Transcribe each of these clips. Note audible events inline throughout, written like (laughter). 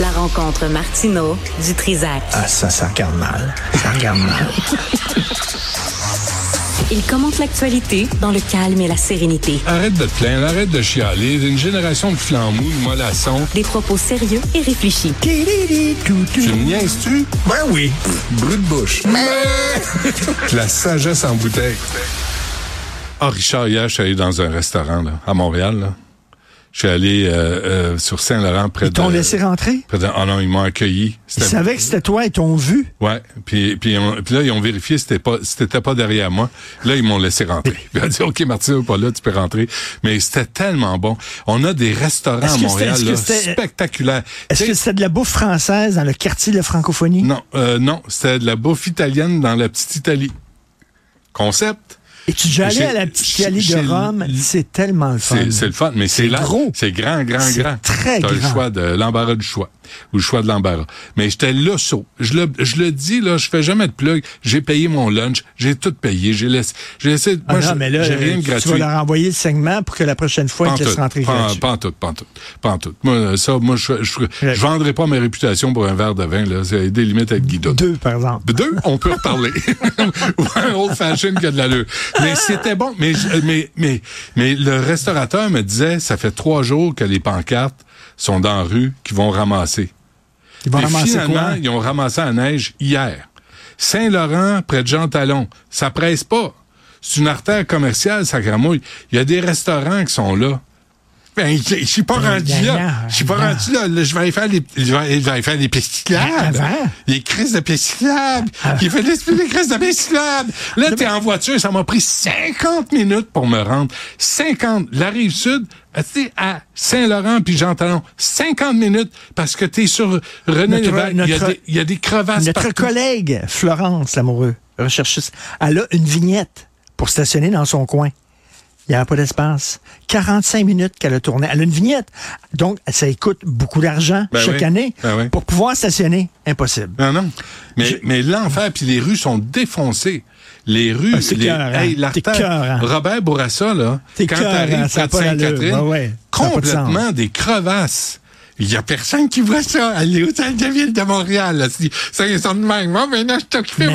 La rencontre Martino du Trizac. Ah, ça, ça regarde mal. Ça regarde mal. Il commente l'actualité dans le calme et la sérénité. Arrête de te plaindre, arrête de chialer. Une génération de flambous, de mollassons. Des propos sérieux et réfléchis. Tu me niaises-tu? Ben oui. Brut de bouche. La sagesse en bouteille. Ah, Richard, hier, je suis allé dans un restaurant là, à Montréal. Là. Je suis allé euh, euh, sur Saint-Laurent près Ils de... t'ont laissé rentrer? près de- Oh non, ils m'ont accueilli. Ils savaient que c'était toi et t'ont vu? Ouais, puis puis, on- puis là ils ont vérifié si c'était pas si t'étais pas derrière moi. Là ils m'ont laissé rentrer. (laughs) Ils ont dit OK Martine pas là, tu peux rentrer. Mais c'était tellement bon. On a des restaurants à Montréal là, est-ce que c'était- spectaculaires. Est-ce que c'était de la bouffe française dans le quartier de la francophonie? non, euh, non, c'était de la bouffe italienne dans la petite Italie. Concept? Et tu déjà allé à la petite j'ai- de Rome? C'est tellement le fun. C'est le fun, mais c'est là, gros. c'est grand, grand, grand. très T'as le grand. choix de l'embarras du choix ou le choix de l'embarras. Mais j'étais là saut. Je le, je le dis là, je fais jamais de plug. J'ai payé mon lunch, j'ai tout payé, j'ai laissé, j'ai laissé. Ah moi, non, mais là, j'ai rien de tu gratuit. vas leur envoyer le segment pour que la prochaine fois, ils te laissent rentrer pan- gratuit. pantoute, pantoute, pantoute. Moi, ça, moi, je, je, je, vendrai pas ma réputation pour un verre de vin, là. C'est des limites avec Guido. Deux, par exemple. Deux, on peut reparler. (laughs) Ou un old fashion qui a de l'allure. Mais c'était bon. Mais, mais, mais, mais le restaurateur me disait, ça fait trois jours que les pancartes sont dans la rue, qui vont ramasser. Ils vont Et ramasser finalement, quoi? ils ont ramassé la neige hier. Saint-Laurent, près de Jean Talon. Ça presse pas. C'est une artère commerciale, ça gramouille. Il y a des restaurants qui sont là. Ben, je suis pas Ben, rendu là. Je suis pas rendu là. Là, Je vais aller faire les, je vais, je faire les. Avant? Les crises de pistes cyclables. Ah. Il fait des crises de pistes cyclables. Là, t'es en voiture, ça m'a pris 50 minutes pour me rendre. 50. La rive sud, tu sais, à Saint-Laurent puis Jean Talon. 50 minutes parce que t'es sur René Lévesque. Il y a des, il y a des crevasses Notre partout. collègue, Florence Lamoureux, recherchiste, elle a une vignette pour stationner dans son coin. Il n'y a pas d'espace. 45 minutes qu'elle a tourné. Elle a une vignette. Donc, ça coûte beaucoup d'argent Ben chaque oui. année. Ben oui. Pour pouvoir stationner, impossible. Non, non. Mais, Je- mais l'enfer, puis les rues sont défoncées. Les rues, Ah, les, écœurant. hey, l'artère-. Robert Bourassa, là, quand t'arrives d'allure. Sainte-Catherine, Ouais, ouais. Complètement des crevasses. Il y a personne qui voit ça à l'hôtel de ville de Montréal. Ça, ils sont de même. Moi, maintenant, je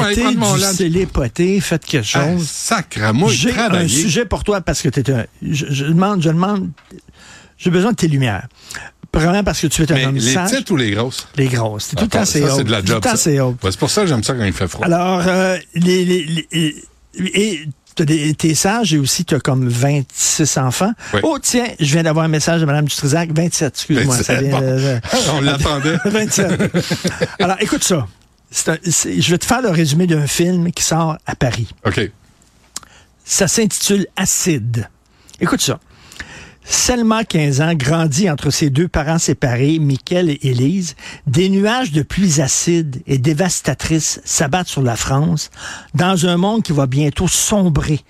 aller Mettez prendre mon lunch. célépoté, faites quelque Ah, chose. sacramouille, J'ai un sujet pour toi parce que tu un. Je, je demande, je demande. J'ai besoin de tes lumières. Premièrement parce que tu es un Mais homme les sage. petites ou les grosses? Les grosses. C'est tout le Ah, assez haut. c'est de la Tout job. ça. assez haut. C'est pour ça que j'aime ça quand il fait froid. Alors, euh, les, les, les- et, t'es sage et aussi tu as comme 26 enfants. Oui. Oh, tiens, je viens d'avoir un message de Mme Dutrisac. 27, excuse-moi. ça 27, vient bon. (laughs) On l'attendait. (laughs) 27. Alors, écoute ça. Un- je vais te faire le résumé d'un film qui sort à Paris. OK. Ça s'intitule Acide. Écoute ça. Selma, 15 ans, grandit entre ses deux parents séparés, Michael et Élise. Des nuages de pluies acides et dévastatrices s'abattent sur la France dans un monde qui va bientôt sombrer.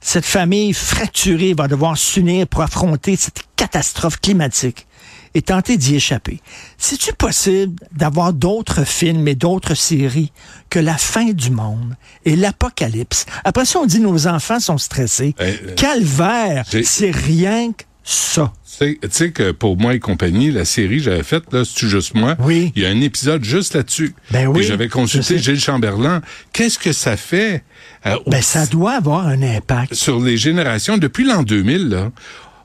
Cette famille fracturée va devoir s'unir pour affronter cette catastrophe climatique et tenter d'y échapper. C'est-tu possible d'avoir d'autres films et d'autres séries que la fin du monde et l'apocalypse? Après ça, on dit nos enfants sont stressés. Euh, Calvaire, c'est rien que ça. Tu sais- tu sais que pour moi et compagnie, la série que j'avais faite, là, c'est juste moi? Oui. Il y a un épisode juste là-dessus. Ben oui, j'avais consulté. Gilles Chamberlain. Qu'est-ce que ça fait euh, Ben, ça doit avoir un impact. sur les générations? Depuis l'an 2000, là,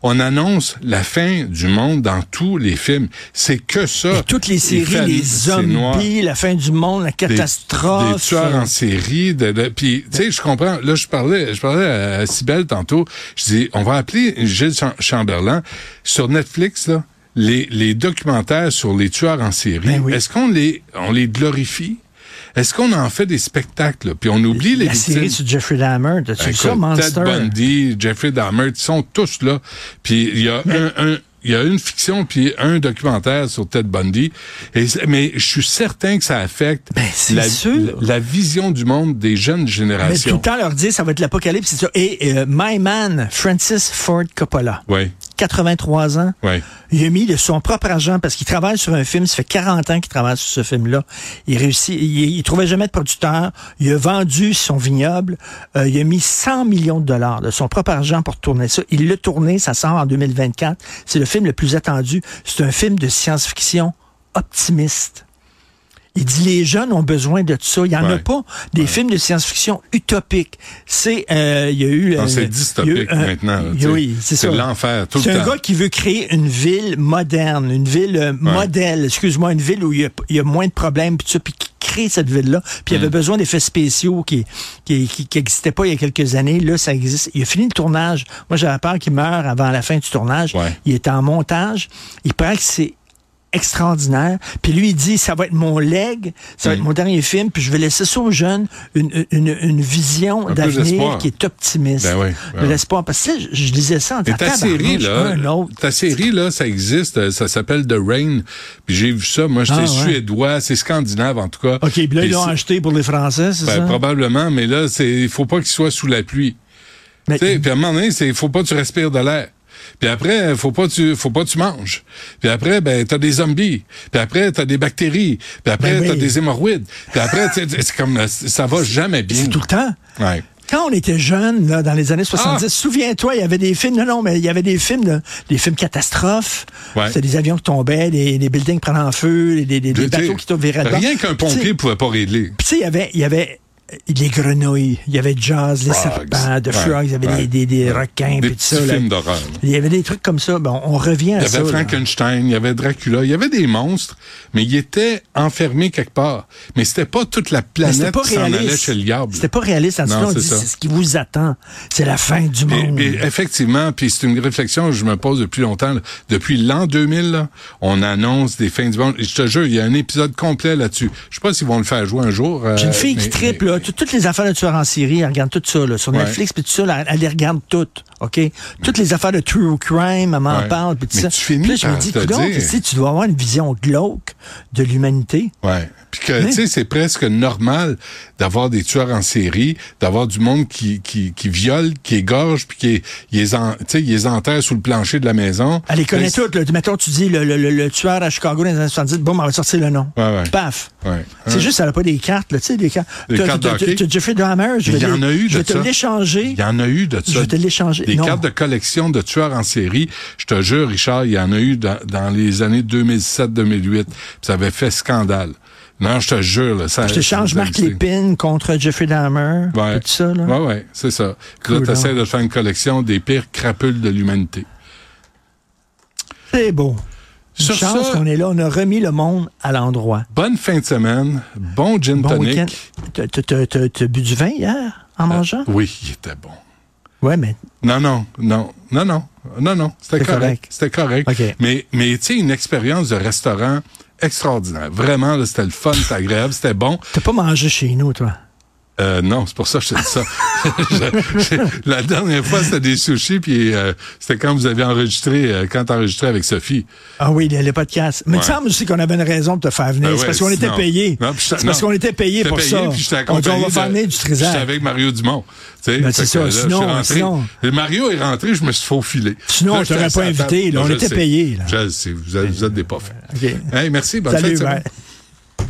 on annonce la fin du monde dans tous les films. C'est que ça. Et toutes les séries, les zombies, la fin du monde, la catastrophe. Des, tueurs en série. De, de- puis, tu sais, je comprends. Là, je parlais, je parlais à, Cybelle tantôt. Je dis, on va appeler Gilles Cham- Chamberlain sur Netflix, là, les, les documentaires sur les tueurs en série. Ben oui. Est-ce qu'on les, on les glorifie? Est-ce qu'on en fait des spectacles? là? Puis on oublie les la série victimes. sur Jeffrey Dahmer, vu Écoute, ça, Monster? Ted Bundy, Jeffrey Dahmer, ils sont tous là. Puis il y a un, un- il y a une fiction puis un documentaire sur Ted Bundy. Et, mais je suis certain que ça affecte Ben, la, sûr. la- vision du monde des jeunes Mais tout générations. le temps leur dire ça va être l'apocalypse. Et euh, My Man, Francis Ford Coppola, Oui, 83 ans, il a mis de son propre argent parce qu'il travaille sur un film, ça fait 40 ans qu'il travaille sur ce film-là. Il réussit, il, il trouvait jamais de producteur, il a vendu son vignoble, euh, il a mis 100 millions de dollars de son propre argent pour tourner ça. Il l'a tourné, ça sort en 2024. C'est le film le plus attendu. C'est un film de science-fiction optimiste. Il dit les jeunes ont besoin de ça. Il n'y en a pas des films de science-fiction utopiques. C'est euh, il y a eu Non, euh, c'est eu dystopique un- maintenant. oui, c'est ça. l'enfer tout C'est le un temps. gars qui veut créer une ville moderne, une ville euh, modèle, excuse-moi, une ville où il y a, il y a moins de problèmes, puis tout ça, puis qui crée cette ville-là. Puis il Mm. avait besoin d'effets spéciaux qui qui, qui, qui existaient pas il y a quelques années. Là, ça existe. Il a fini le tournage. Moi, j'avais peur qu'il meure avant la fin du tournage. Ouais. Il est en montage. Il paraît que c'est extraordinaire. Puis lui, il dit, ça va être mon leg, ça va Mm. être mon dernier film, puis je vais laisser ça aux jeunes, une, une, une vision Un d'avenir qui est optimiste. Ben oui, ben de oui. l'espoir. Parce que je, je lisais ça en Et ta série, là, un autre. ta série, là, ça existe, ça s'appelle The Rain. Puis j'ai vu ça, moi, j'étais Ah, ouais. suédois, c'est scandinave, en tout cas. OK, puis là, Puis ils l'ont acheté pour les Français, c'est ben, ça? probablement, mais là, c'est, il faut pas qu'il soit sous la pluie. Mais- Tu sais, puis à un moment donné, c'est, faut pas que tu respires de l'air. Puis après, faut pas tu, faut pas que tu manges. Puis après, ben, t'as des zombies. Puis après, t'as des bactéries. Puis après, Ben oui. t'as des hémorroïdes. Puis après, tu sais, c'est comme, ça va jamais bien. c'est tout le temps. Ouais. Quand on était jeune, là, dans les années 70, Ah! souviens-toi, il y avait des films, non, non, mais il y avait des films, là, des films catastrophes. Ouais. C'était des avions qui tombaient, des, des buildings prenaient en feu, des, des, bateaux qui vers Rien qu'un pompier pouvait pas régler. Puis tu sais, il y avait, il y avait les grenouilles, il y avait Jazz, les Frogs. serpents, de Ouais, frogs, il y avait ouais, des, des, des requins, Des puis tout ça. films d'horreur. là. Il y avait des trucs comme ça. Bon, on revient à Il y ça. avait là. Frankenstein, il y avait Dracula, il y avait des monstres, mais ils étaient enfermés quelque part. Mais c'était pas toute la planète pas qui s'en allait réaliste. chez le diable. C'était pas réaliste. En Non, on dit, ça. c'est ce qui vous attend. C'est la fin du monde. et effectivement, puis c'est une réflexion que je me pose depuis longtemps. là. Depuis l'an 2000, là, on annonce des fins du monde. Et je te jure, il y a un épisode complet là-dessus. Je sais pas s'ils vont le faire jouer un jour. euh, J'ai une fille qui mais- triple, là, tout- toutes les affaires de tueurs en série, elle regarde tout ça, là, sur. Netflix, puis tout ça, là, elle les regarde toutes, OK? Toutes les affaires de true crime, elle m'en Ouais. parle, puis tout Mais ça. tu finis Puis là, je me dis, dire- si tu dois avoir une vision glauque de l'humanité. Ouais. Puis que, tu sais, c'est presque normal d'avoir des tueurs en série, d'avoir du monde qui, qui, qui viole, qui égorge, puis qui les, en, tu sais, les enterre sous le plancher de la maison. Elle les connaît toutes, là. Mettons, tu dis, le, le- le- le tueur à Chicago dans les années 70, boum, elle va sortir le nom. Ouais, ouais. Paf. Ouais. C'est juste, elle n'a pas des cartes, là, tu sais, des cartes. Des cartes de Jeffrey Dahmer, je vais Il y en te- a eu Je de vais te ça. l'échanger. Il y en a eu de ça. Je vais te l'échanger. Des Non. cartes de collection de tueurs en série. Je te jure, Richard, il y en a eu dans, dans les années 2007-2008. Puis Ça avait fait scandale. Non, je te jure, là, ça. Je t'échange ça- Marc Lépine contre Jeffrey Dahmer. Ouais. Tout ça, là. Ouais, ouais, c'est ça. Là, Cool, t'essaies hein. de faire une collection des pires crapules de l'humanité. C'est beau. Une Sur chance ça- qu'on est là, on a remis le monde à l'endroit. Bonne fin de semaine. Bon gin Bon tonic. week-end. T'as- bu du vin hier en mangeant? Oui, il était bon. Ouais, mais Non, non, non, non, non, non, non, c'était correct. C'était correct. OK. Mais, mais tu sais, une expérience de restaurant extraordinaire. Vraiment, c'était le fun, c'était agréable, c'était bon. t'as pas mangé chez nous, toi? Euh, non, c'est pour ça que je te dis ça. (laughs) Je- je- la dernière fois, c'était des sushis, puis euh, c'était quand vous avez enregistré, euh, quand enregistré avec Sophie. Ah oui, les, les podcasts. Mais il me semble aussi qu'on avait une raison de te faire venir. Ben c'est parce qu'on était payé. C'est parce qu'on était payé pour payé, ça. puis j'étais on dit, on va faire venir du J'étais trésor. avec Mario Dumont. Ben, c'est ça, là, je suis sinon- rentré. sinon- Mario est rentré, je me suis faufilé. Sinon, Là, t'aurait assis pas invité, là, on Je était. Je sais, vous êtes, des pas. OK. Hey, merci, bonne Salut.